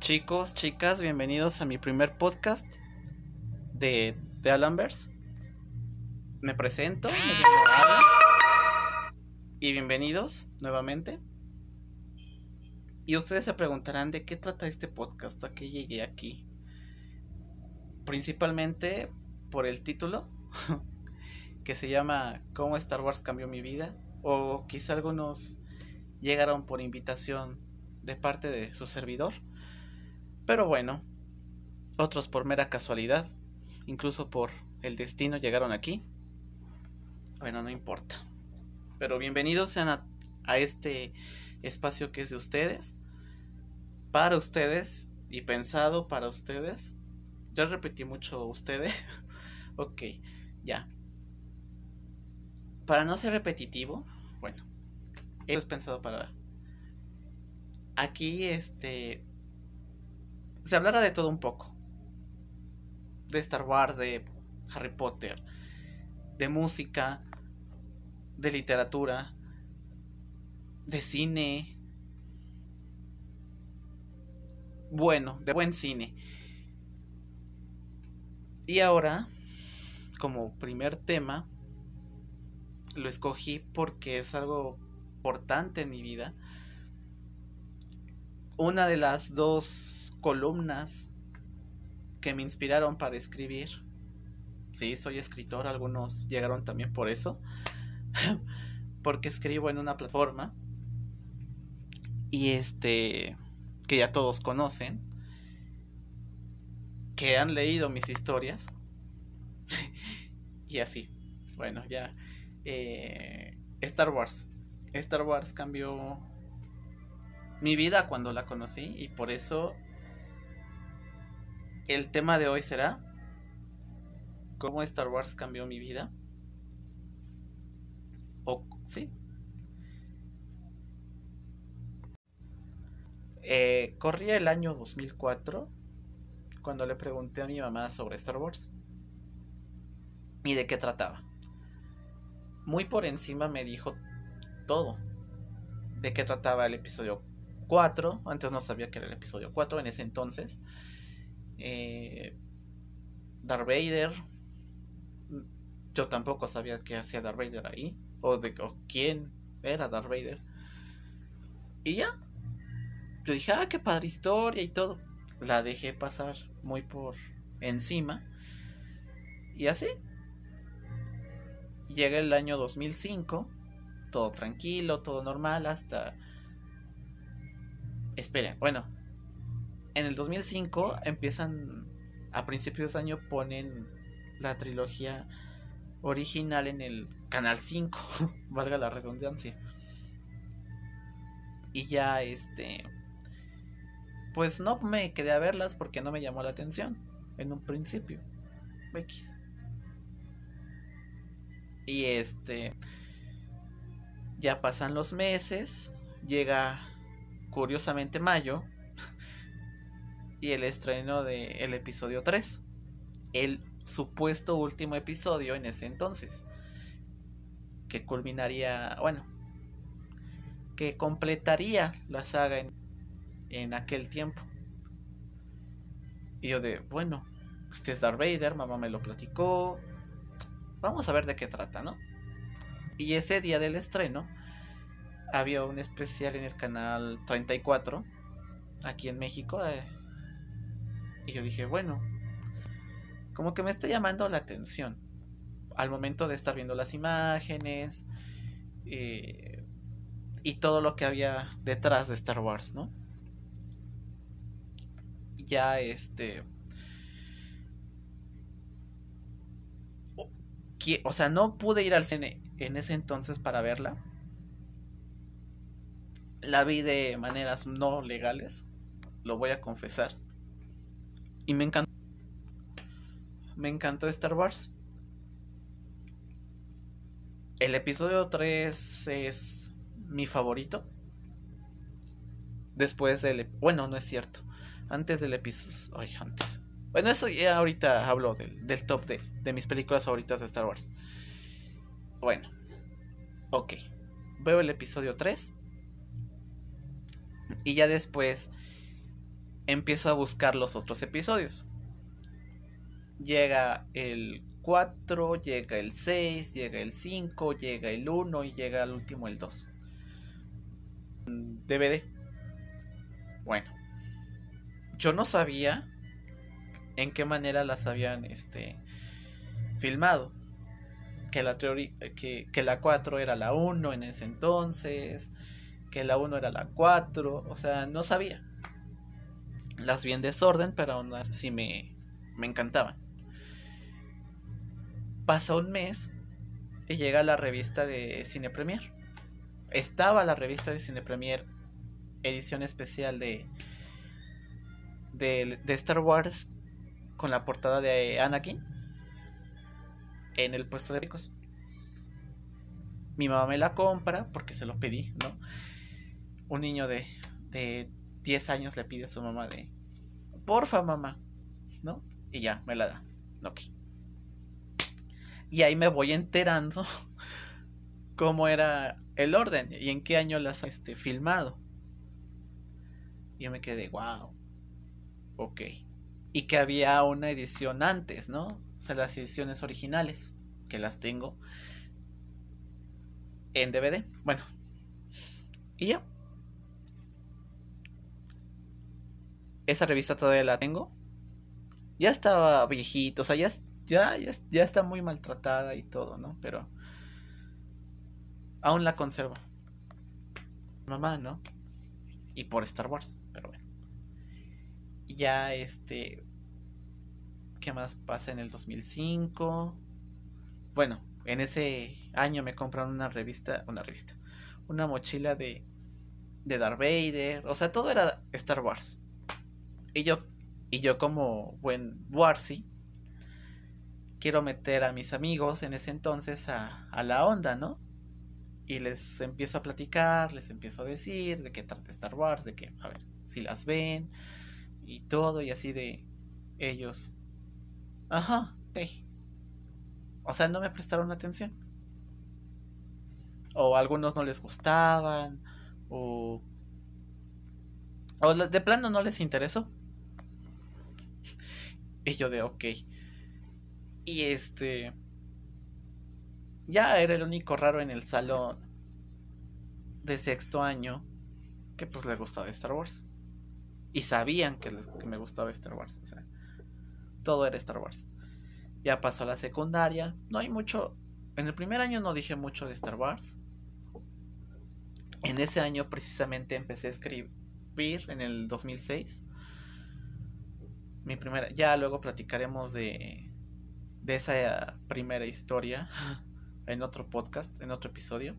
Chicos, chicas, bienvenidos a mi primer podcast de, de Alanverse. Me presento. Y bienvenidos nuevamente. Y ustedes se preguntarán de qué trata este podcast, a qué llegué aquí. Principalmente por el título, que se llama ¿Cómo Star Wars cambió mi vida? O quizá algunos llegaron por invitación de parte de su servidor. Pero bueno, otros por mera casualidad, incluso por el destino llegaron aquí. Bueno, no importa. Pero bienvenidos sean a, a este espacio que es de ustedes, para ustedes y pensado para ustedes. Ya repetí mucho ustedes. ok, ya. Para no ser repetitivo, bueno, esto es pensado para... Aquí, este... Se hablará de todo un poco. De Star Wars, de Harry Potter, de música, de literatura, de cine. Bueno, de buen cine. Y ahora, como primer tema, lo escogí porque es algo importante en mi vida. Una de las dos columnas que me inspiraron para escribir. Sí, soy escritor, algunos llegaron también por eso. porque escribo en una plataforma. Y este, que ya todos conocen. Que han leído mis historias. y así. Bueno, ya. Eh, Star Wars. Star Wars cambió mi vida cuando la conocí y por eso el tema de hoy será cómo Star Wars cambió mi vida. O sí. Eh, corría el año 2004 cuando le pregunté a mi mamá sobre Star Wars y de qué trataba. Muy por encima me dijo todo. De qué trataba el episodio 4. Antes no sabía que era el episodio 4 en ese entonces. Eh, Darth Vader. Yo tampoco sabía qué hacía Darth Vader ahí. O de o quién era Darth Vader. Y ya. Yo dije, ah, qué padre historia y todo. La dejé pasar muy por encima. Y así. Llega el año 2005 todo tranquilo, todo normal, hasta... Esperen, bueno, en el 2005 empiezan, a principios de año ponen la trilogía original en el Canal 5, valga la redundancia. Y ya este... Pues no me quedé a verlas porque no me llamó la atención en un principio. X. Y este ya pasan los meses, llega curiosamente mayo y el estreno del el episodio 3, el supuesto último episodio en ese entonces, que culminaría, bueno, que completaría la saga en, en aquel tiempo. Y yo de, bueno, este es Darth Vader, mamá me lo platicó, vamos a ver de qué trata, ¿no? Y ese día del estreno había un especial en el canal 34, aquí en México. Eh, y yo dije, bueno, como que me está llamando la atención al momento de estar viendo las imágenes eh, y todo lo que había detrás de Star Wars, ¿no? Ya este... O sea, no pude ir al cine en ese entonces para verla. La vi de maneras no legales, lo voy a confesar. Y me encantó. Me encantó Star Wars. El episodio 3 es mi favorito. Después del... Bueno, no es cierto. Antes del episodio... Ay, antes. Bueno, eso ya ahorita hablo del, del top de, de mis películas favoritas de Star Wars. Bueno, ok. Veo el episodio 3. Y ya después empiezo a buscar los otros episodios. Llega el 4, llega el 6, llega el 5, llega el 1 y llega al último el 2. DVD. Bueno, yo no sabía en qué manera las habían este, filmado. Que la, teoría, que, que la 4 era la 1 en ese entonces, que la 1 era la 4, o sea, no sabía. Las vi en desorden, pero aún así me, me encantaban. Pasa un mes y llega la revista de Cine Premier. Estaba la revista de Cine Premier, edición especial de, de, de Star Wars con la portada de Anakin en el puesto de ricos. Mi mamá me la compra porque se lo pedí, ¿no? Un niño de, de 10 años le pide a su mamá de, porfa mamá, ¿no? Y ya, me la da. Ok. Y ahí me voy enterando cómo era el orden y en qué año las este, filmado. Y yo me quedé, wow. Ok. Y que había una edición antes, ¿no? O sea, las ediciones originales, que las tengo en DVD. Bueno. Y ya. Esa revista todavía la tengo. Ya estaba viejito, o sea, ya, ya, ya, está muy maltratada y todo, ¿no? Pero aún la conservo. Mamá, ¿no? Y por Star Wars, pero bueno. Ya este... ¿Qué más pasa en el 2005? Bueno, en ese año me compraron una revista, una revista, una mochila de, de Darth Vader, o sea, todo era Star Wars. Y yo, y yo como buen Warsi, quiero meter a mis amigos en ese entonces a, a, la onda, ¿no? Y les empiezo a platicar, les empiezo a decir de qué trata Star Wars, de que, a ver, si las ven y todo, y así de ellos. Ajá, hey. O sea, no me prestaron atención. O algunos no les gustaban, o, o de plano no les interesó. Y yo de ok. Y este... Ya era el único raro en el salón de sexto año que pues le gustaba Star Wars. Y sabían que, que me gustaba Star Wars. O sea, todo era Star Wars. Ya pasó a la secundaria. No hay mucho... En el primer año no dije mucho de Star Wars. En ese año precisamente empecé a escribir en el 2006 mi primera, ya luego platicaremos de, de esa primera historia en otro podcast, en otro episodio.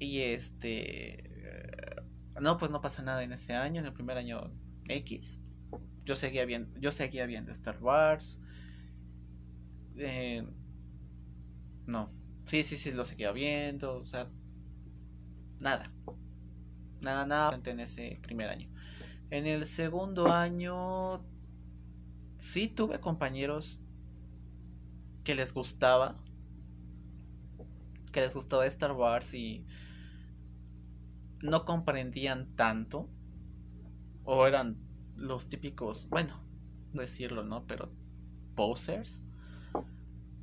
Y este, no, pues no pasa nada en ese año, en el primer año X. Yo seguía viendo, yo seguía viendo Star Wars. Eh, no, sí, sí, sí, lo seguía viendo, o sea, nada, nada, nada en ese primer año. En el segundo año sí tuve compañeros que les gustaba, que les gustaba Star Wars y no comprendían tanto, o eran los típicos, bueno, decirlo, ¿no? Pero posers,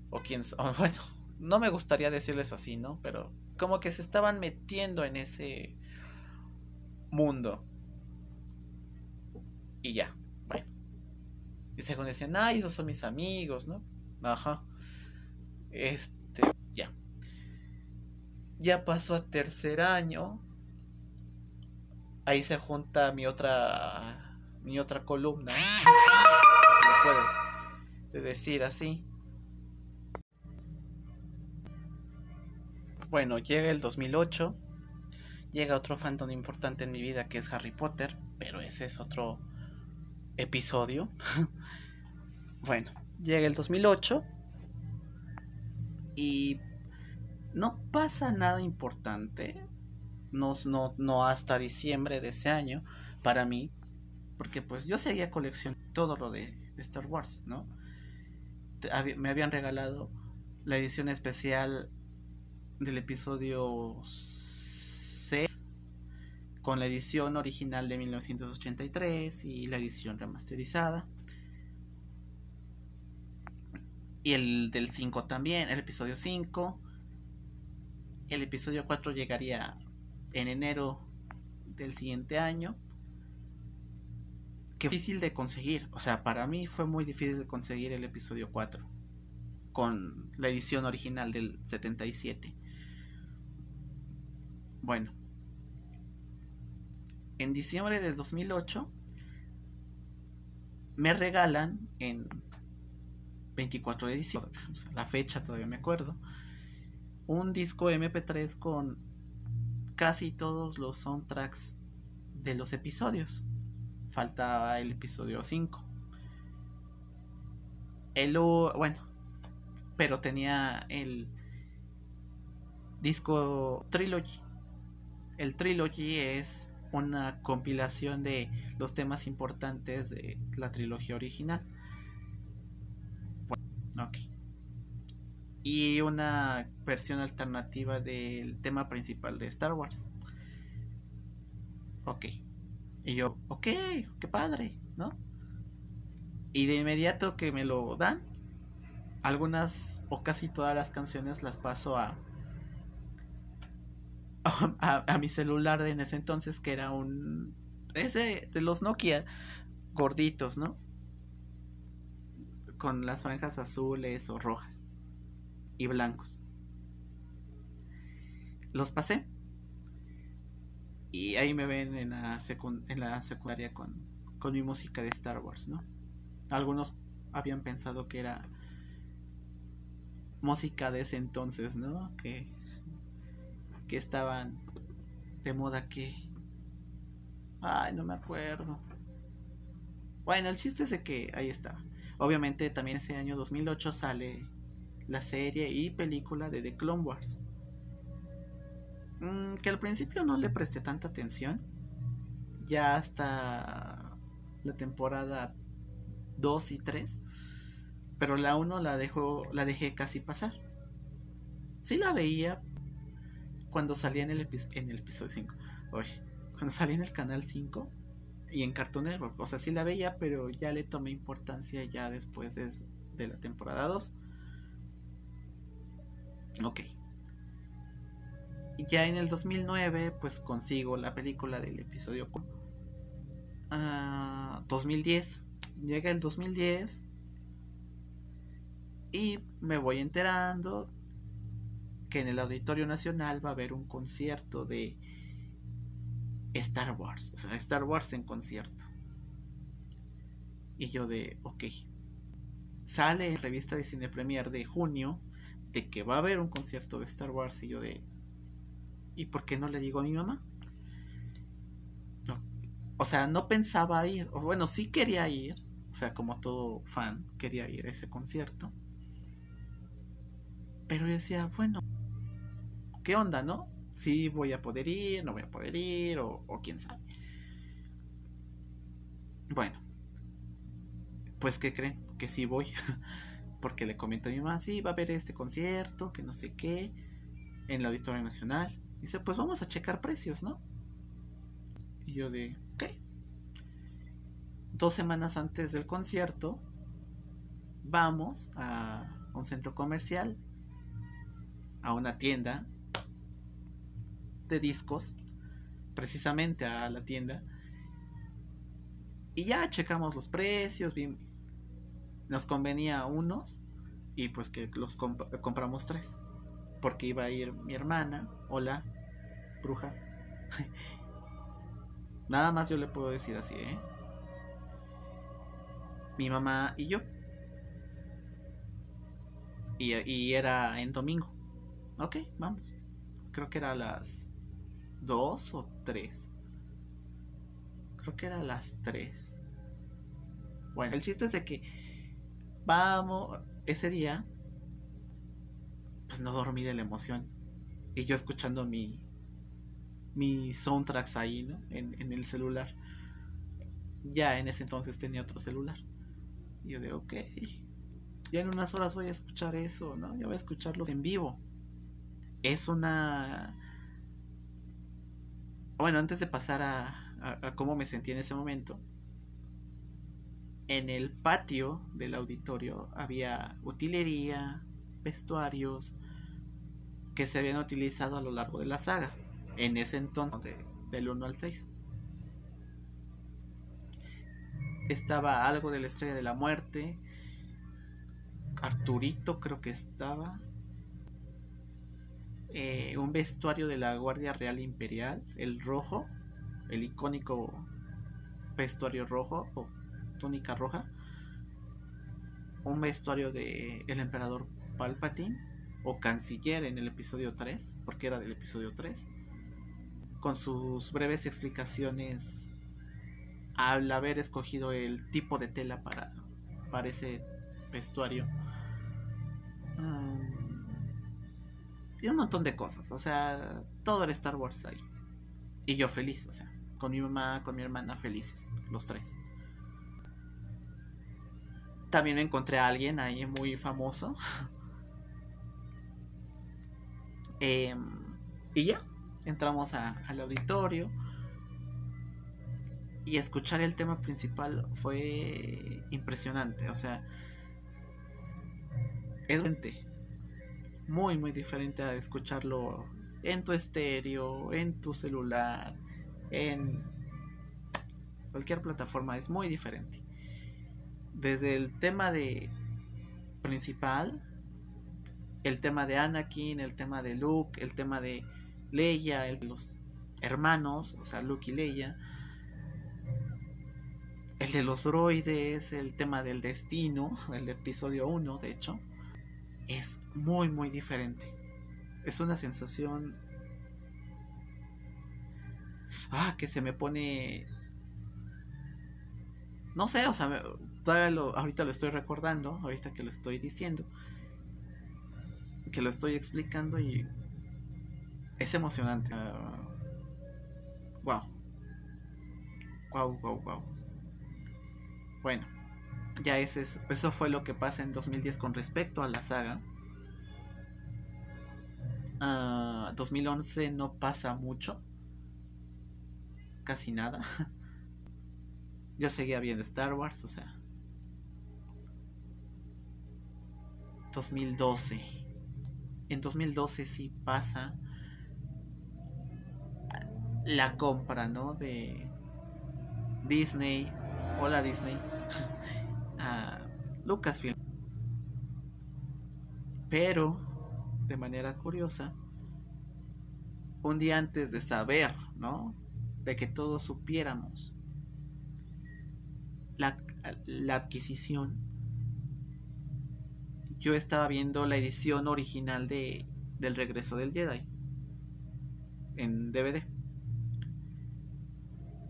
o quién, bueno, no me gustaría decirles así, ¿no? Pero como que se estaban metiendo en ese mundo. Y ya, bueno. Y según decían, ay, esos son mis amigos, ¿no? Ajá. Este, ya. Ya pasó a tercer año. Ahí se junta mi otra, mi otra columna. Si se puede decir así. Bueno, llega el 2008. Llega otro fandom importante en mi vida que es Harry Potter. Pero ese es otro episodio. bueno, llega el 2008 y no pasa nada importante. No, no, no hasta diciembre de ese año para mí. Porque pues yo seguía coleccionando todo lo de, Star Wars, ¿no? Me habían regalado la edición especial del episodio 6 con la edición original de 1983 y la edición remasterizada. Y el del 5 también, el episodio 5. El episodio 4 llegaría en enero del siguiente año. Que difícil de conseguir. O sea, para mí fue muy difícil de conseguir el episodio 4. Con la edición original del 77. Bueno. En diciembre de 2008 me regalan en 24 de diciembre, la fecha todavía me acuerdo, un disco MP3 con casi todos los soundtracks de los episodios. Faltaba el episodio 5. El bueno, pero tenía el disco Trilogy. El Trilogy es una compilación de los temas importantes de la trilogía original. Ok. Y una versión alternativa del tema principal de Star Wars. Ok. Y yo, ok, qué padre, ¿no? Y de inmediato que me lo dan, algunas o casi todas las canciones las paso a, a, mi celular de en ese entonces que era un ese de los Nokia gorditos, ¿no? con las franjas azules o rojas y blancos. Los pasé. Y ahí me ven en la, en la secundaria con, con mi música de Star Wars, ¿no? Algunos habían pensado que era música de ese entonces, ¿no? Que, que estaban de moda que... Ay, no me acuerdo. Bueno, el chiste es de que ahí estaba. Obviamente también ese año 2008 sale la serie y película de The Clone Wars. Mm, que al principio no le presté tanta atención. Ya hasta la temporada 2 y 3. Pero la 1 la, dejo, la dejé casi pasar. Sí la veía cuando salía en el, en el episodio 5. cuando salía en el canal 5 y en Cartoon Network. O sea, sí la veía, pero ya le tomé importancia ya después de, de la temporada 2. Ok. Ya en el 2009, pues consigo la película del episodio 2010. Ah, Llega el 2010 y me voy enterando que en el Auditorio Nacional va a haber un concierto de Star Wars, o sea, Star Wars en concierto. Y yo de, ok, sale en revista de Cine Premier de junio de que va a haber un concierto de Star Wars y yo de, ¿y por qué no le digo a mi mamá? No. O sea, no pensaba ir, o bueno, sí quería ir, o sea, como todo fan, quería ir a ese concierto. Pero yo decía, bueno, ¿qué onda, no? si voy a poder ir, no voy a poder ir, o, quién sabe. Bueno, pues ¿qué creen? Que sí voy. Porque le comento a mi mamá, sí, va a haber este concierto, que no sé qué, en la Auditorio Nacional. dice, pues vamos a checar precios, ¿no? Y yo de, ok. Dos semanas antes del concierto, vamos a un centro comercial, a una tienda de discos precisamente a la tienda y ya checamos los precios, nos convenía unos y pues que los compramos tres porque iba a ir mi hermana, hola, bruja. Nada más yo le puedo decir así, ¿eh? Mi mamá y yo. Y, y era en domingo. Ok, vamos. Creo que era a las dos o tres. Creo que eran las tres. Bueno, el chiste es de que vamos, ese día, pues no dormí de la emoción. Y yo escuchando mi, mi soundtracks ahí, ¿no? En, en el celular. Ya en ese entonces tenía otro celular. Y yo de, ok, ya en unas horas voy a escuchar eso, ¿no? Ya voy a escucharlos en vivo. Es una bueno, antes de pasar a, cómo me sentí en ese momento, en el patio del auditorio había utilería, vestuarios que se habían utilizado a lo largo de la saga, en ese entonces, del 1 al 6. Estaba algo de la estrella de la muerte, Arturito creo que estaba, eh, un vestuario de la Guardia Real Imperial, el rojo, el icónico vestuario rojo o túnica roja, un vestuario de el emperador Palpatine o canciller en el episodio 3, porque era del episodio 3, con sus breves explicaciones al haber escogido el tipo de tela para, para ese vestuario. Mm, y un montón de cosas. O sea, todo era Star Wars ahí. Y yo feliz, o sea, con mi mamá, con mi hermana felices, los tres. También encontré a alguien ahí muy famoso. Em, y ya, entramos al auditorio. Y escuchar el tema principal fue impresionante. O sea, es muy, muy diferente a escucharlo en tu estéreo, en tu celular, en cualquier plataforma. Es muy diferente. Desde el tema de principal, el tema de Anakin, el tema de Luke, el tema de Leia, el los hermanos, o sea, Luke y Leia, el de los droides, el tema del destino, el episodio 1, de hecho, es muy, muy diferente. Es una sensación... Ah, que se me pone... No sé, o sea, ahorita lo estoy recordando, ahorita que lo estoy diciendo, que lo estoy explicando y es emocionante. wow. Wow, wow, wow. Bueno, ya ese eso fue lo que pasa en 2010 con respecto a la saga. 2011 ah, no pasa mucho. Casi nada. Yo seguía viendo Star Wars, o sea. 2012. En 2012 sí pasa la compra, ¿no? De Disney. Hola Disney. Lucasfilm. Pero de manera curiosa, un día antes de saber, ¿no? De que todos supiéramos la, la adquisición, yo estaba viendo la edición original de, del regreso del Jedi en DVD.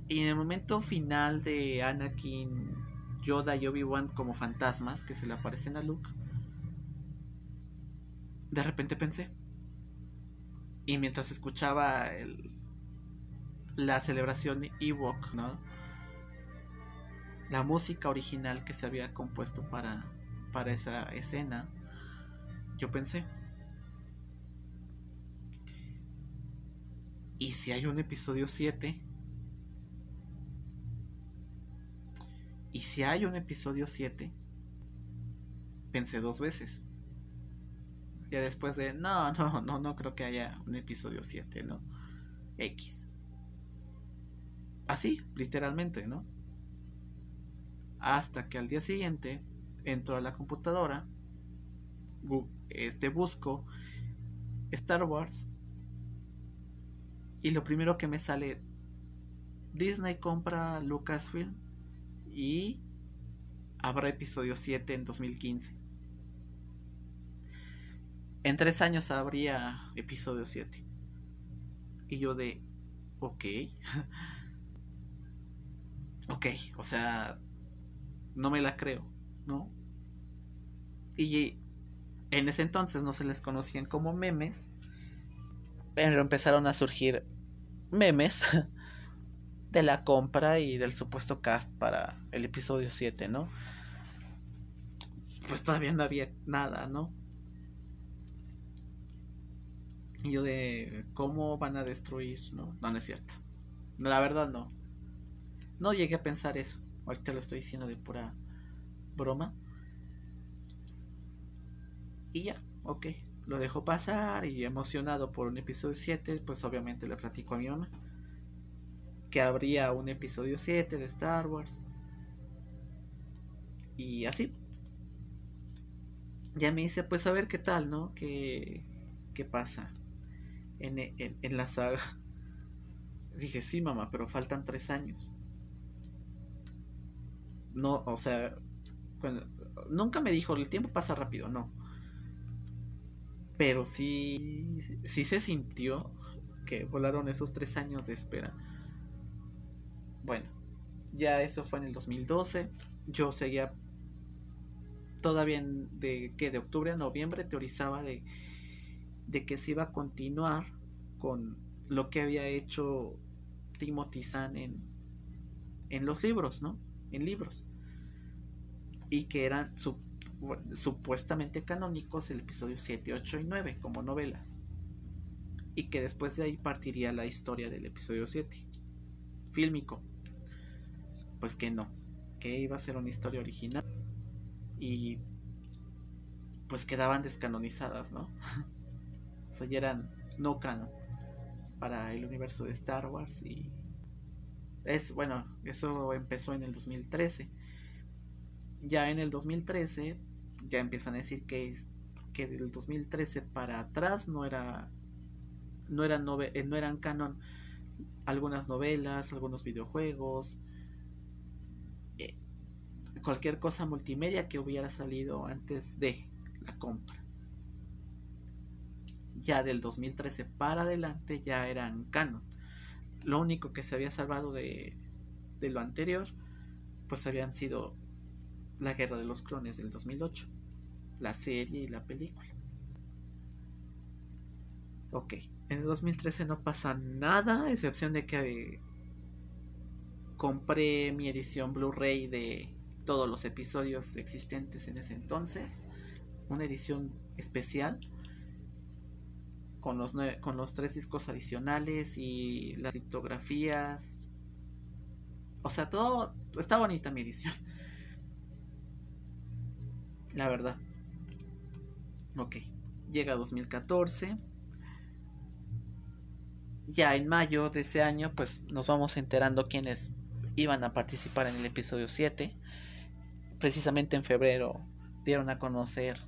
Y en el momento final de Anakin, Yoda y Obi-Wan como fantasmas que se le aparecen a Luke, de repente pensé. Y mientras escuchaba la celebración Ewok, ¿no? La música original que se había compuesto para, para esa escena, yo pensé. ¿Y si hay un episodio 7? ¿Y si hay un episodio 7? Pensé dos veces. Ya después de, no, no, no, no creo que haya un episodio 7, ¿no? X. Así, literalmente, ¿no? Hasta que al día siguiente entro a la computadora, este, busco Star Wars y lo primero que me sale, Disney compra Lucasfilm y habrá episodio 7 en 2015. En tres años habría episodio 7. Y yo de, ok. ok, o sea, no me la creo, ¿no? Y en ese entonces no se les conocían como memes, pero empezaron a surgir memes de la compra y del supuesto cast para el episodio 7, ¿no? Pues todavía no había nada, ¿no? Y yo de cómo van a destruir, ¿no? No, no es cierto. La verdad no. No llegué a pensar eso. Ahorita lo estoy diciendo de pura broma. Y ya, ok. Lo dejo pasar y emocionado por un episodio 7, pues obviamente le platico a mi mamá que habría un episodio 7 de Star Wars. Y así. Ya me dice, pues a ver qué tal, ¿no? ¿Qué, qué pasa en, en, la saga? Dije, sí, mamá, pero faltan tres años. No, o sea, nunca me dijo, el tiempo pasa rápido, no. Pero sí, sí se sintió que volaron esos tres años de espera. Bueno, ya eso fue en el 2012. Yo seguía todavía de que de octubre a noviembre teorizaba de, de que se iba a continuar con lo que había hecho Timothy Zahn en, en los libros, ¿no? En libros. Y que eran supuestamente canónicos el episodio 7, 8 y 9 como novelas. Y que después de ahí partiría la historia del episodio 7, fílmico. Pues que no, que iba a ser una historia original y pues quedaban descanonizadas, ¿no? o sea, ya eran no canon para el universo de Star Wars y es bueno, eso empezó en el 2013. Ya en el 2013 ya empiezan a decir que que del 2013 para atrás no era no eran eh, no eran canon algunas novelas, algunos videojuegos, cualquier cosa multimedia que hubiera salido antes de la compra. Ya del 2013 para adelante ya eran canon. Lo único que se había salvado de, de lo anterior, pues habían sido la Guerra de los Clones del 2008, la serie y la película. Ok, en el 2013 no pasa nada, excepción de que compré mi edición Blu-ray de todos los episodios existentes en ese entonces, una edición especial con los, con los tres discos adicionales y las litografías. O sea, todo está bonita mi edición. La verdad. Ok. Llega 2014. Ya en mayo de ese año, pues nos vamos enterando quiénes iban a participar en el episodio 7 precisamente en febrero dieron a conocer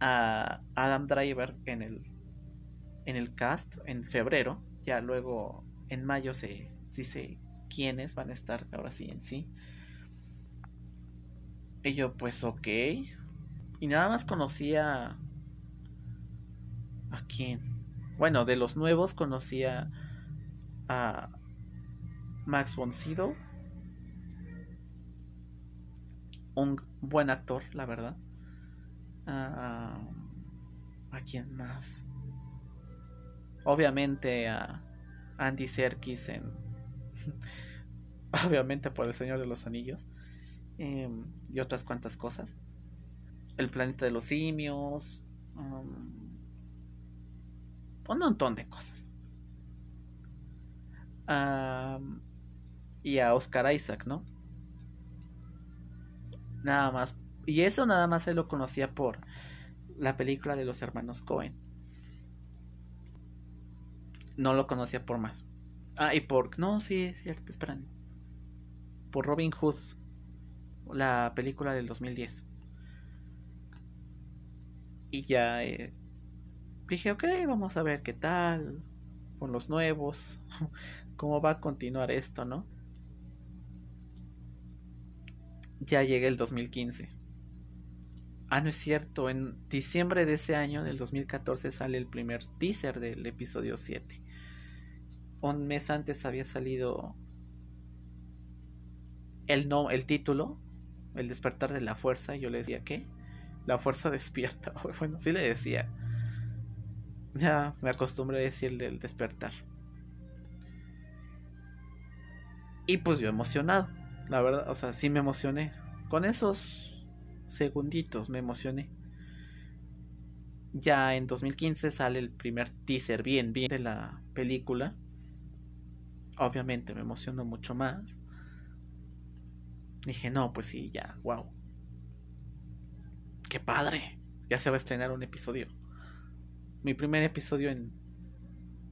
a Adam Driver en el en el cast en febrero. Ya luego en mayo se dice quiénes van a estar ahora sí en sí. Y yo pues ok. Y nada más conocía a quién bueno de los nuevos conocía a Max von Sydow un buen actor, la verdad. Ah, ¿A quién más? Obviamente a Andy Serkis en. Obviamente por El Señor de los Anillos. Em, y otras cuantas cosas. El planeta de los simios. Un montón de cosas. y a Oscar Isaac, ¿no? Nada más. Y eso nada más se lo conocía por la película de los hermanos Cohen. No lo conocía por más. Ah, y por... No, sí, es cierto, esperan. Por Robin Hood. La película del 2010. Y ya eh, dije, ok, vamos a ver qué tal. Con los nuevos. Cómo va a continuar esto, ¿no? Ya llega el 2015. Ah, no es cierto, en diciembre de ese año, del 2014, sale el primer teaser del episodio 7. Un mes antes había salido el, no, el título, El despertar de la fuerza, y yo le decía, ¿qué? La fuerza despierta. Bueno, sí le decía. Ya me acostumbré a decirle el despertar. Y pues yo emocionado. La verdad, o sea, sí me emocioné. Con esos segunditos me emocioné. Ya en 2015 sale el primer teaser bien, bien de la película. obviamente me emocionó mucho más. Dije, no, pues sí, ya, wow. Qué padre. Ya se va a estrenar un episodio. Mi primer episodio en,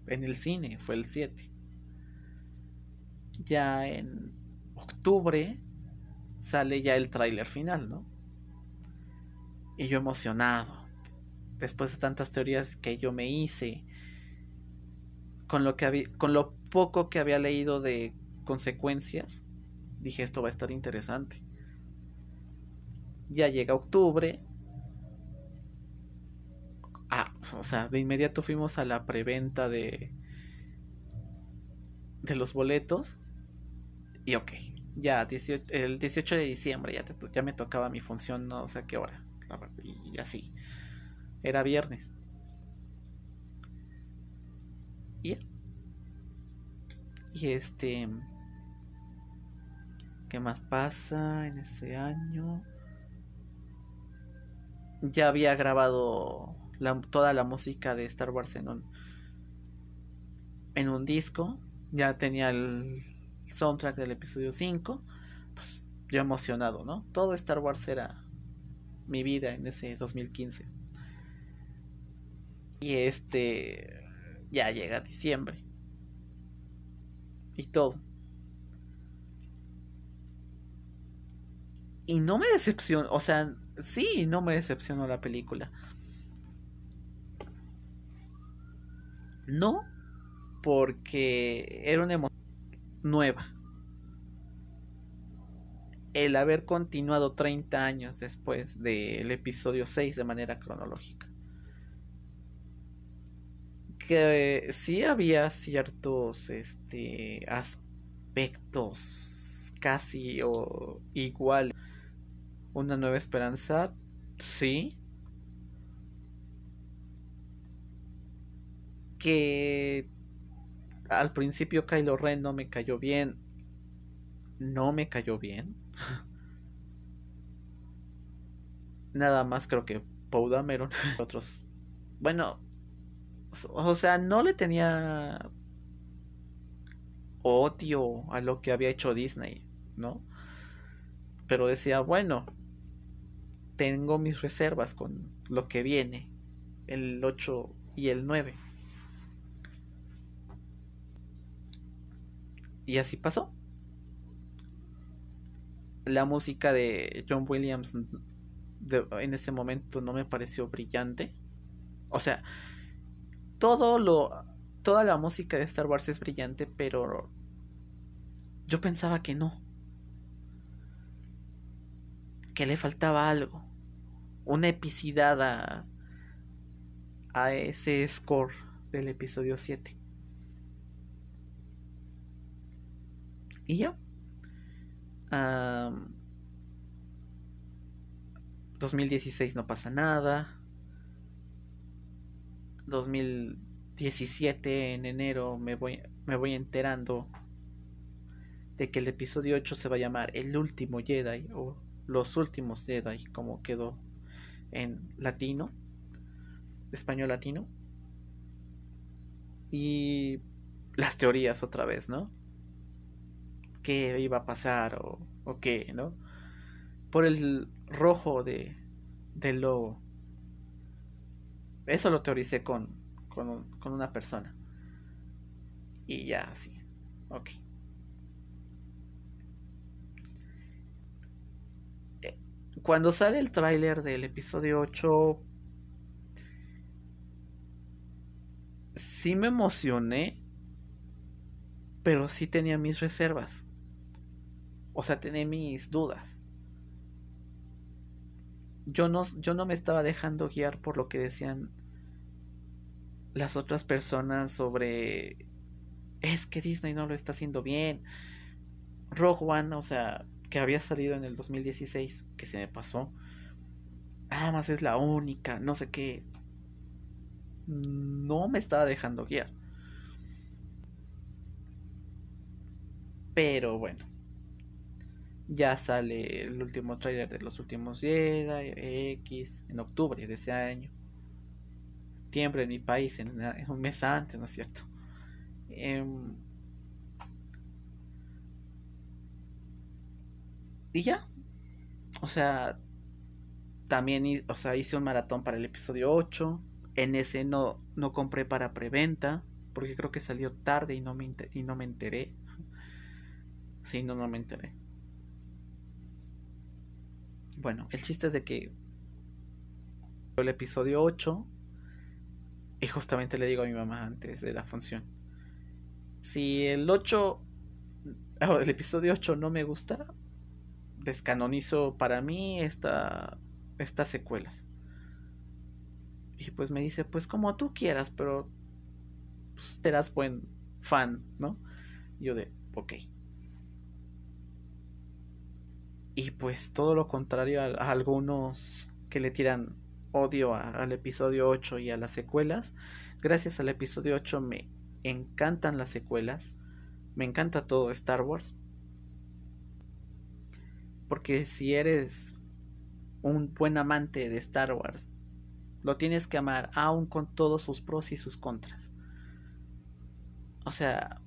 en el cine fue el 7. Ya en octubre sale ya el tráiler final, ¿no? Y yo emocionado. Después de tantas teorías que yo me hice, con lo que había, con lo poco que había leído de consecuencias, dije esto va a estar interesante. Ya llega octubre. Ah, o sea, de inmediato fuimos a la preventa de de los boletos. Y ok, ya el 18 de diciembre ya, ya me tocaba mi función, no sé qué hora. Y así. Era viernes. Y y este. ¿Qué más pasa en ese año? Ya había grabado toda la música de Star Wars en un, en un disco. Ya tenía el soundtrack del episodio 5. Pues yo emocionado, ¿no? Todo Star Wars era mi vida en ese 2015. Y este. Ya llega diciembre y todo. Y no me decepcionó, o sea, sí, no me decepcionó la película. No, porque era una emoción nueva. El haber continuado 30 años después del episodio 6 de manera cronológica que sí había ciertos este, aspectos casi o igual. Una nueva esperanza, sí. Que al principio Kylo Ren no me cayó bien. No me cayó bien. Nada más creo que Poe Dameron. Otros. Bueno, o sea, no le tenía odio a lo que había hecho Disney, ¿no? Pero decía, bueno, tengo mis reservas con lo que viene, el 8 y el 9. Y así pasó. La música de John Williams en ese momento no me pareció brillante. O sea, todo lo toda la música de Star Wars es brillante, pero yo pensaba que no. Que le faltaba algo. Una epicidad a, a ese score del episodio 7. Y ya. 2016 no pasa nada. 2017 en enero me voy, me voy enterando de que el episodio 8 se va a llamar El último Jedi o Los últimos Jedi como quedó en latino, español latino. Y las teorías otra vez, ¿no? ¿Qué iba a pasar o, o qué, ¿no? Por el rojo de, del logo. Eso lo teoricé con, con, con una persona. Y ya, así. Ok. Eh, cuando sale el tráiler del episodio 8, sí me emocioné, pero sí tenía mis reservas. O sea, tenía mis dudas yo no, yo no me estaba dejando guiar por lo que decían las otras personas sobre es que Disney no lo está haciendo bien. Rogue One, o sea, que había salido en el 2016, que se me pasó. Ah, más es la única, no sé qué. No me estaba dejando guiar. Pero bueno ya sale el último trailer de los últimos Jedi X en octubre de ese año. Siempre en mi país, en, una, un mes antes, ¿no es cierto? Em, y ya. O sea, también hice un maratón para el episodio 8. En ese no, no compré para preventa, porque creo que salió tarde y no me, y no me enteré. Sí, no, no me enteré. Bueno, el chiste es de que el episodio 8 y justamente le digo a mi mamá antes de la función. Si el 8 el episodio 8 no me gusta, descanonizo para mí esta, estas secuelas. Y pues me dice, pues como tú quieras, pero pues, serás buen fan, ¿no? yo de, ok. Y pues todo lo contrario a, algunos que le tiran odio al episodio 8 y a las secuelas. Gracias al episodio 8 me encantan las secuelas. Me encanta todo Star Wars. Porque si eres un buen amante de Star Wars, lo tienes que amar aún con todos sus pros y sus contras. O sea,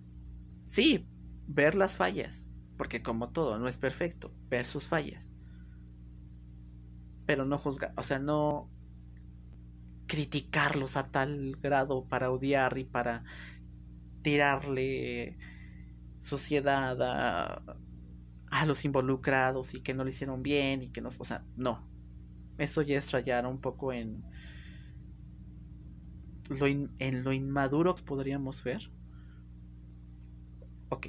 sí, ver las fallas, porque como todo, no es perfecto, ver sus fallas. Pero no juzgar, o sea, no criticarlos a tal grado para odiar y para tirarle suciedad a, a los involucrados y que no lo hicieron bien y que no, o sea, no. Eso ya es rayar un poco en lo en lo inmaduro podríamos ver. Ok.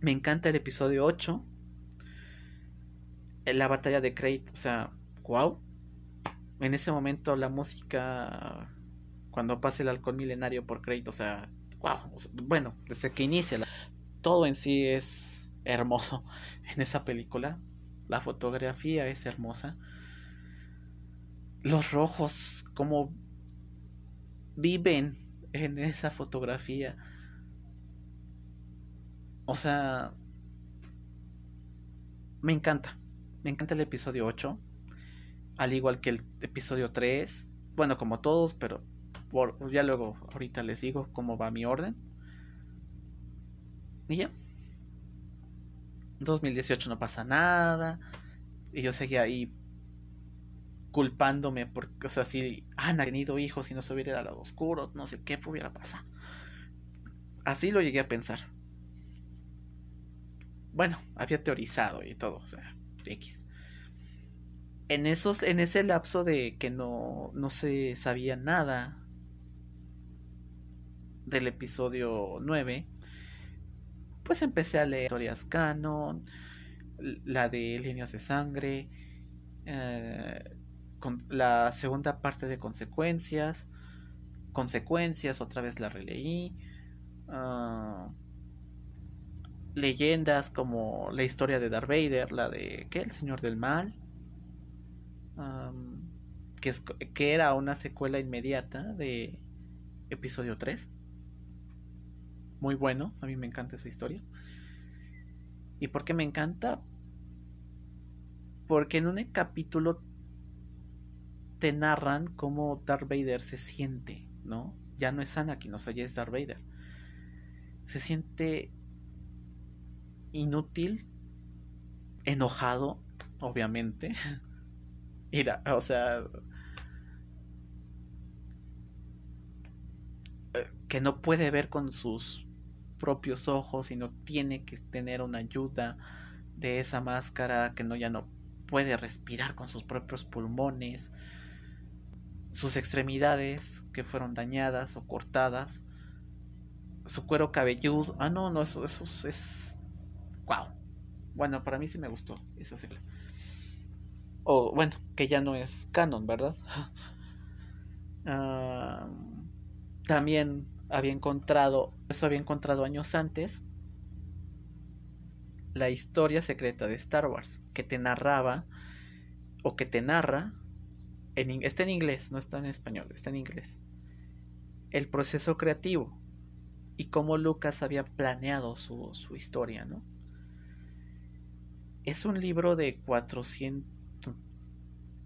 Me encanta el episodio 8. La batalla de Crate, o sea, wow. En ese momento la música, cuando pasa el alcohol milenario por Crate, o sea, wow. bueno, desde que inicia, todo en sí es hermoso en esa película. La fotografía es hermosa. Los rojos, como viven en esa fotografía. O sea, me encanta. Me encanta el episodio 8. Al igual que el episodio 3. Bueno, como todos, pero ya luego ahorita les digo cómo va mi orden. Y ya. 2018 no pasa nada. Y yo seguía ahí culpándome porque, o sea, si han tenido hijos y no se hubiera lado oscuro, no sé qué pudiera pasar. Así lo llegué a pensar. Bueno, había teorizado y todo, o sea, X. En, esos, en ese lapso de que no, no se sabía nada del episodio 9, pues empecé a leer historias canon, la de líneas de sangre, eh, la segunda parte de consecuencias, consecuencias, otra vez la releí, ah, leyendas como la historia de Darth Vader, la de ¿qué? El Señor del Mal, que, que era una secuela inmediata de episodio 3 muy bueno. A mí me encanta esa historia. ¿Y por qué me encanta? Porque en un capítulo te narran cómo Darth Vader se siente, ¿no? Ya no es Anakin, o sea, ya es Darth Vader. Se siente inútil, enojado, obviamente. Mira, o sea, eh, que no puede ver con sus propios ojos y no tiene que tener una ayuda de esa máscara, que no ya no puede respirar con sus propios pulmones, sus extremidades que fueron dañadas o cortadas, su cuero cabelludo. Ah, no, no, eso, eso es. ¡Wow! Bueno, para mí sí me gustó esa serie. O bueno, que ya no es canon, ¿verdad? También había encontrado, eso había encontrado años antes, la historia secreta de Star Wars, que te narraba, o que te narra, en, está en inglés, no está en español, está en inglés, el proceso creativo y cómo Lucas había planeado su, su historia, ¿no? Es un libro de 400,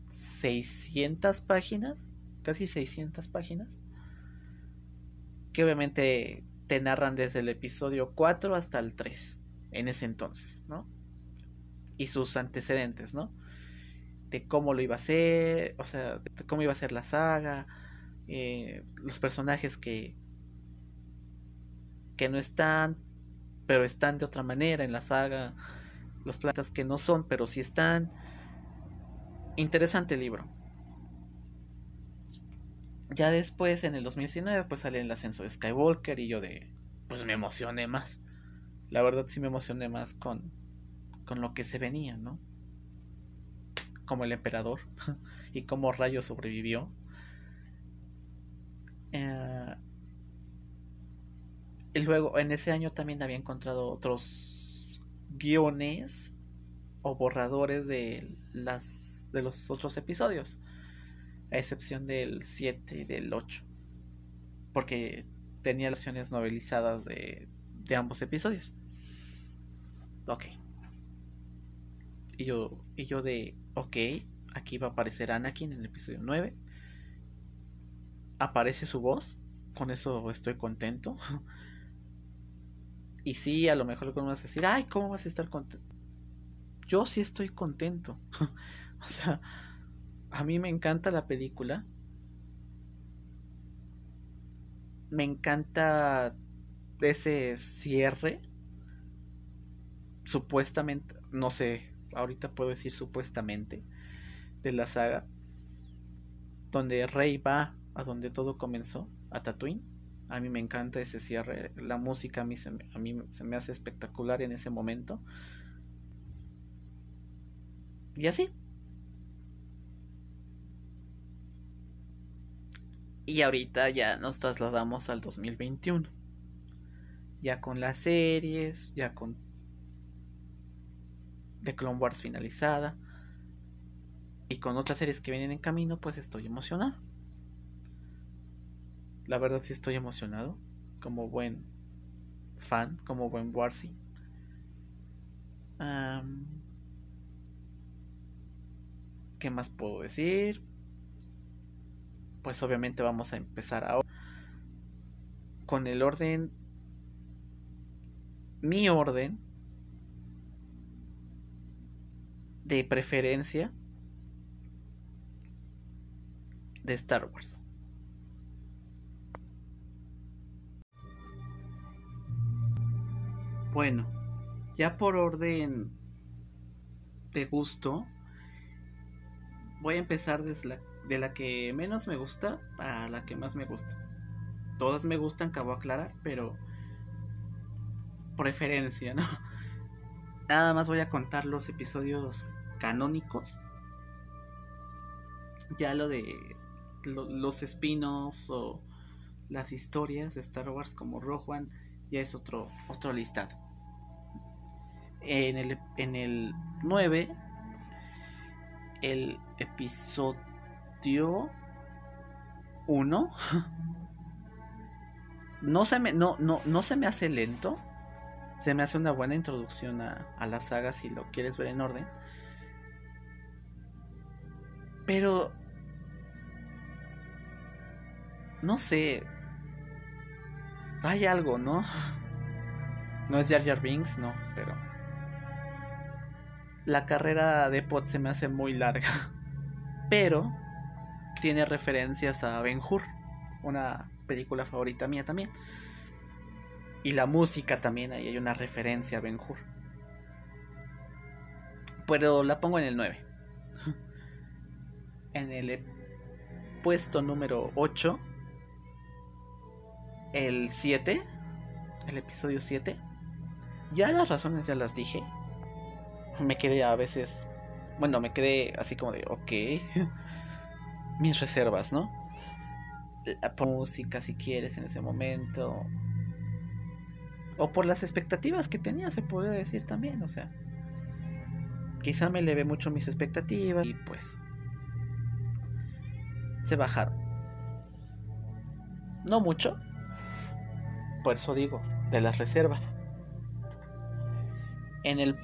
600 páginas, casi 600 páginas, que obviamente te narran desde el episodio 4 hasta el 3. en ese entonces, ¿no? Y sus antecedentes, ¿no? De cómo lo iba a hacer, o sea, de cómo iba a ser la saga, eh, los personajes que, que no están, pero están de otra manera en la saga, los planetas que no son, pero sí están. Interesante libro. Ya después, en el 2019, pues sale el ascenso de Skywalker y yo de, pues me emocioné más. La verdad sí me emocioné más con, con lo que se venía, ¿no? Como el emperador y cómo Rayo sobrevivió. Eh, y luego, en ese año también había encontrado otros guiones o borradores de, las, de los otros episodios a excepción del 7 y del 8. Porque tenía versiones novelizadas de, de ambos episodios. Ok. Y yo, y yo de, ok, aquí va a aparecer Anakin en el episodio 9. Aparece su voz, con eso estoy contento. y sí, a lo mejor algunos vas a decir, ay, ¿cómo vas a estar contento? Yo sí estoy contento. o sea, a mí me encanta la película. Me encanta ese cierre. Supuestamente, no sé, ahorita puedo decir supuestamente, de la saga. Donde Rey va a donde todo comenzó, a Tatooine. A mí me encanta ese cierre. La música a mí se a mí se me hace espectacular en ese momento. Y así, Y ahorita ya nos trasladamos al 2021. Ya con las series, ya con The Clone Wars finalizada. Y con otras series que vienen en camino, pues estoy emocionado. La verdad sí estoy emocionado. Como buen fan, como buen Warsi. ¿Qué más puedo decir? pues obviamente vamos a empezar ahora con el orden mi orden de preferencia de Star Wars. Bueno, ya por orden de gusto, voy a empezar la de la que menos me gusta a la que más me gusta. Todas me gustan, acabo de aclarar, pero preferencia, ¿no? Nada más voy a contar los episodios canónicos. Ya lo de los spin-offs o las historias de Star Wars como Rogue One ya es otro, otro listado. En el, en el 9, el episodio uno no se me, no, no, no se me hace lento. Se me hace una buena introducción a, a la saga si lo quieres ver en orden. Pero... No sé. Hay algo, ¿no? No es Jar Jar Binks, no, pero... La carrera de Pot se me hace muy larga. Pero tiene referencias a Ben Hur, una película favorita mía también. Y la música también, ahí hay una referencia a Ben Hur. Pero la pongo en el 9. En el puesto número 8, el 7, el episodio 7. Ya las razones ya las dije. Me quedé a veces, bueno, me quedé así como de, ok. mis reservas, ¿no? La música, si quieres, en ese momento. O por las expectativas que tenía, se puede decir también, o sea. Quizá me eleve mucho mis expectativas y pues. Se bajaron. No mucho. Por eso digo, de las reservas. En el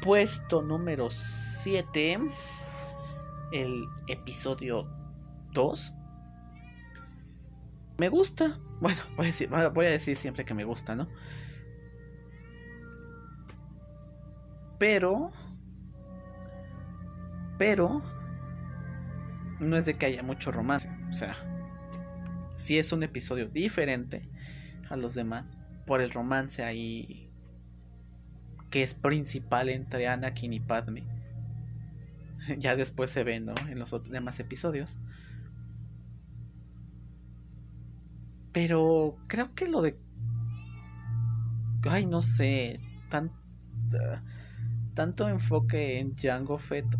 puesto número 7, el episodio 2. Me gusta. Bueno, voy a, decir, siempre que me gusta, ¿no? Pero... Pero... No es de que haya mucho romance. O sea, si es un episodio diferente a los demás. Por el romance ahí que es principal entre Anakin y Padme. Ya después se ve, ¿no? En los demás episodios. Pero creo que lo de... Ay, no sé. Tan... Tanto enfoque en Jango Fett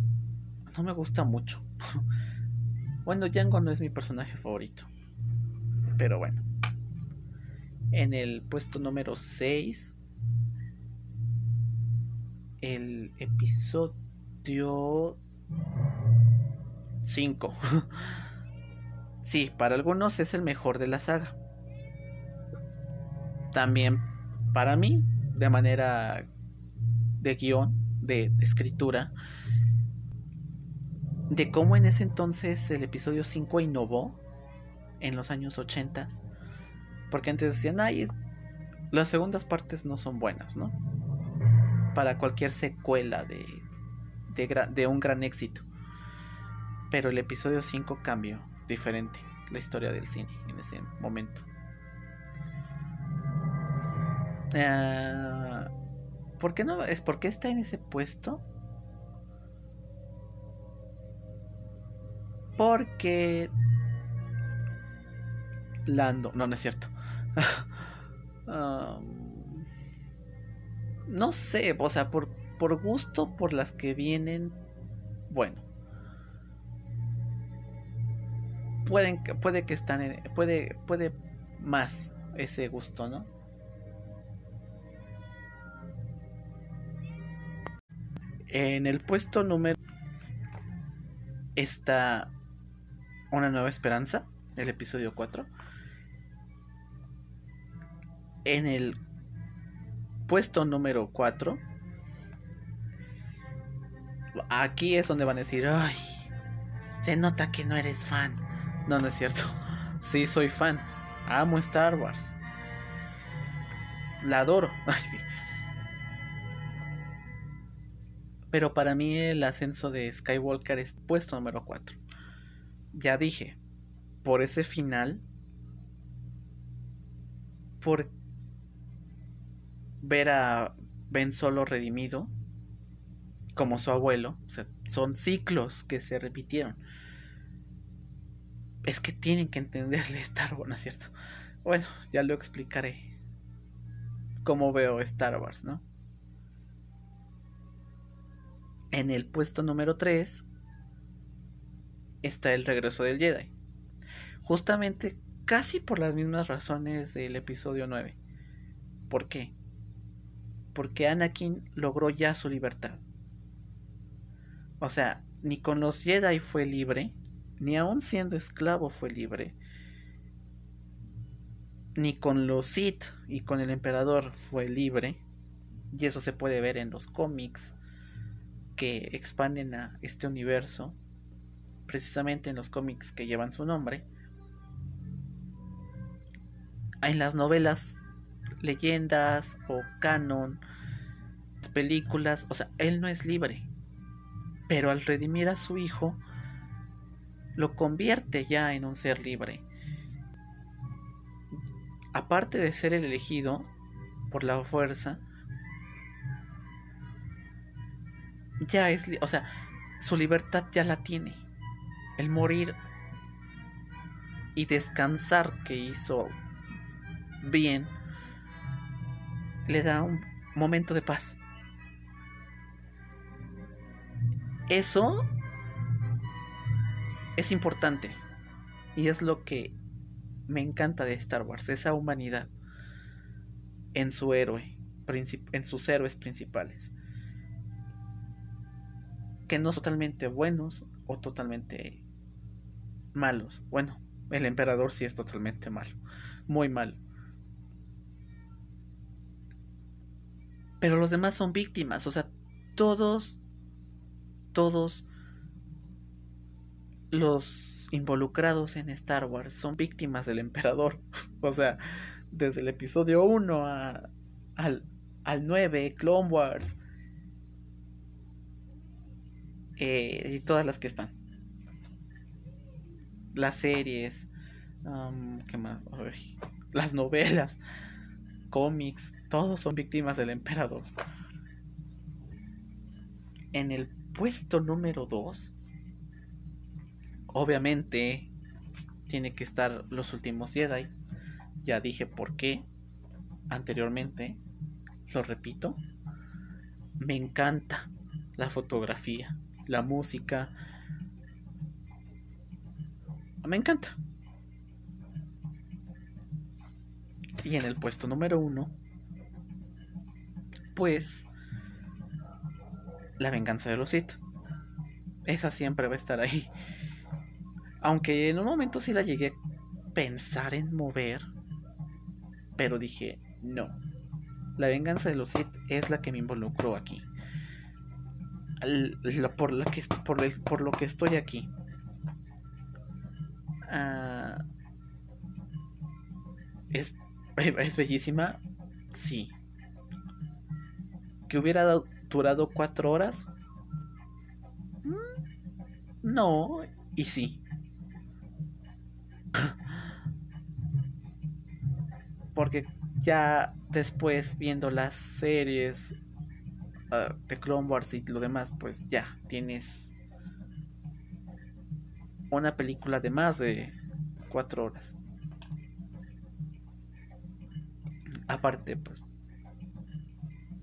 no me gusta mucho. bueno, Jango no es mi personaje favorito. Pero bueno. En el puesto número 6. El episodio 5. sí, para algunos es el mejor de la saga. También para mí, de manera de guion, de, escritura, de cómo en ese entonces el episodio 5 innovó en los años 80. Porque antes decían, ay, las segundas partes no son buenas, ¿no? Para cualquier secuela de, de, un gran éxito. Pero el episodio 5 cambió diferente la historia del cine en ese momento. Uh, ¿Por qué no? ¿Es por qué está en ese puesto? Porque Lando, no, no es cierto. um, no sé, o sea, por, por gusto, por las que vienen, bueno. Pueden, puede que están en, puede, puede más ese gusto, ¿no? En el puesto número está Una Nueva Esperanza, el episodio 4. En el puesto número 4, aquí es donde van a decir, ay, se nota que no eres fan. No, no es cierto. Sí, soy fan. Amo Star Wars. La adoro. Ay, sí. Pero para mí el ascenso de Skywalker es puesto número 4. Ya dije, por ese final, por ver a Ben Solo redimido como su abuelo, son ciclos que se repitieron. Es que tienen que entenderle Star Wars, ¿no es cierto? Bueno, ya lo explicaré. Cómo veo Star Wars, ¿no? En el puesto número 3 está el regreso del Jedi. Justamente casi por las mismas razones del episodio 9. ¿Por qué? Porque Anakin logró ya su libertad. O sea, ni con los Jedi fue libre, ni aun siendo esclavo fue libre, ni con los Sith y con el emperador fue libre, y eso se puede ver en los cómics, que expanden a este universo, precisamente en los cómics que llevan su nombre. En las novelas, leyendas o canon, películas, o sea, él no es libre. Pero al redimir a su hijo, lo convierte ya en un ser libre. Aparte de ser el elegido por la fuerza, ya es, o sea, su libertad ya la tiene. El morir y descansar que hizo bien le da un momento de paz. Eso es importante y es lo que me encanta de Star Wars, esa humanidad en su héroe, en sus héroes principales que no son totalmente buenos o totalmente malos. Bueno, el emperador sí es totalmente malo, muy malo. Pero los demás son víctimas, o sea, todos, todos los involucrados en Star Wars son víctimas del emperador. o sea, desde el episodio 1 al, al 9, Clone Wars, Eh, y todas las que están. Las series. ¿Qué más? las novelas. Cómics. Todos son víctimas del emperador. En el puesto número 2. Obviamente. Tiene que estar los últimos Jedi. Ya dije por qué. Anteriormente. Lo repito. Me encanta la fotografía la música. Me encanta. Y en el puesto número uno, pues, la venganza de los Sith. Esa siempre va a estar ahí. Aunque en un momento sí la llegué a pensar en mover, pero dije, no. La venganza de los Sith es la que me involucró aquí por, que, por, por lo que estoy aquí. Ah, es, es bellísima, sí. Que hubiera durado cuatro horas. Mm, no, y sí. Porque ya después viendo las series Ah, de Clone Wars y lo demás, pues ya tienes una película de más de cuatro horas. Aparte, pues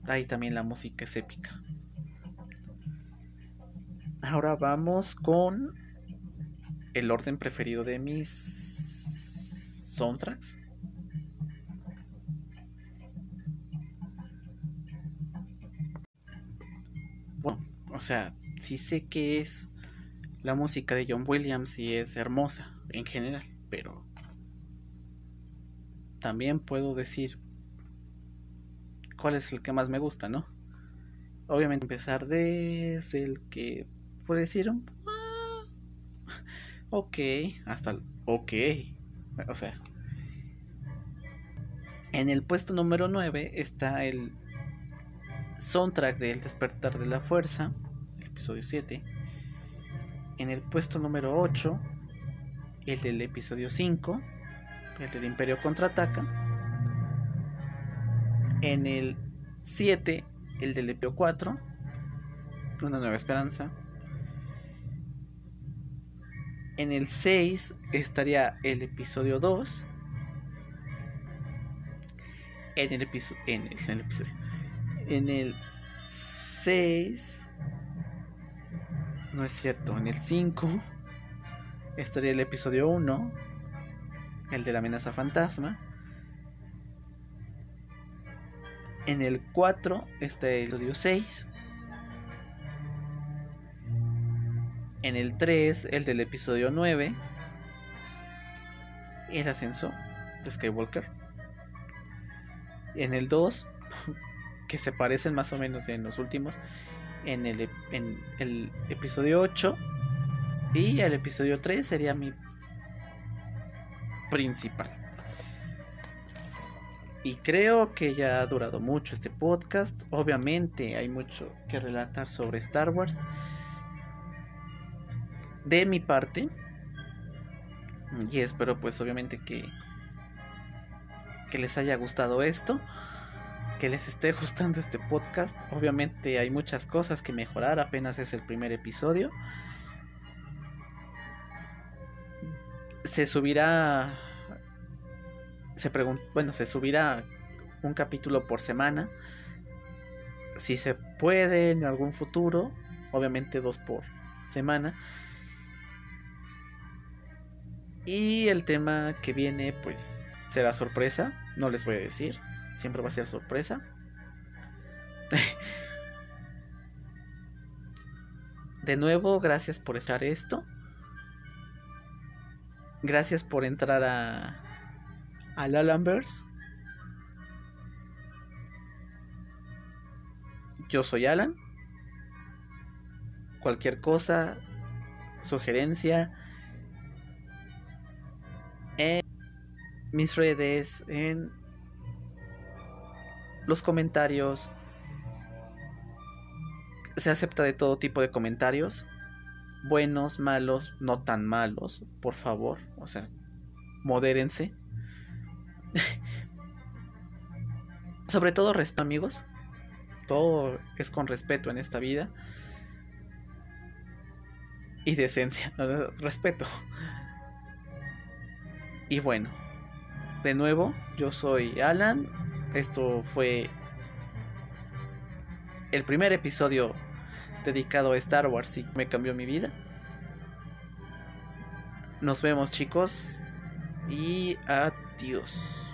ahí también la música es épica. Ahora vamos con el orden preferido de mis soundtracks. O sea, sí sé que es la música de John Williams y es hermosa en general, pero también puedo decir cuál es el que más me gusta, ¿no? Obviamente empezar desde el que puede decir ah, ok, hasta el ok, o sea, en el puesto número 9 está el soundtrack de despertar de la fuerza, el episodio 7. En el puesto número 8, el del episodio 5, el del Imperio contraataca. En el 7, el del episodio 4, Una nueva esperanza. En el 6 estaría el episodio 2. En el, episodio, en el episodio en el 6. No es cierto, en el 5 estaría el episodio 1, el de la amenaza fantasma. En el 4 está el episodio 6. En el 3, el del episodio 9. El ascenso de Skywalker. En el 2, que se parecen más o menos en los últimos, en el episodio 8 y el episodio 3 sería mi principal. Y creo que ya ha durado mucho este podcast. Obviamente hay mucho que relatar sobre Star Wars. De mi parte. Y espero pues obviamente que, que les haya gustado esto que les esté gustando este podcast. Obviamente hay muchas cosas que mejorar, apenas es el primer episodio. Se subirá se bueno, se subirá un capítulo por semana. Si se puede en algún futuro, obviamente dos por semana. Y el tema que viene pues será sorpresa, no les voy a decir siempre va a ser sorpresa. De nuevo, gracias por estar esto. Gracias por entrar a, a Lalambers. Yo soy Alan. Cualquier cosa, sugerencia, en mis redes, en los comentarios. Se acepta de todo tipo de comentarios. Buenos, malos, no tan malos, por favor. O sea, modérense. Sobre todo respeto, amigos. Todo es con respeto en esta vida. Y decencia, respeto. Y bueno, de nuevo, yo soy Alan. Esto fue el primer episodio dedicado a Star Wars y me cambió mi vida. Nos vemos chicos y adiós.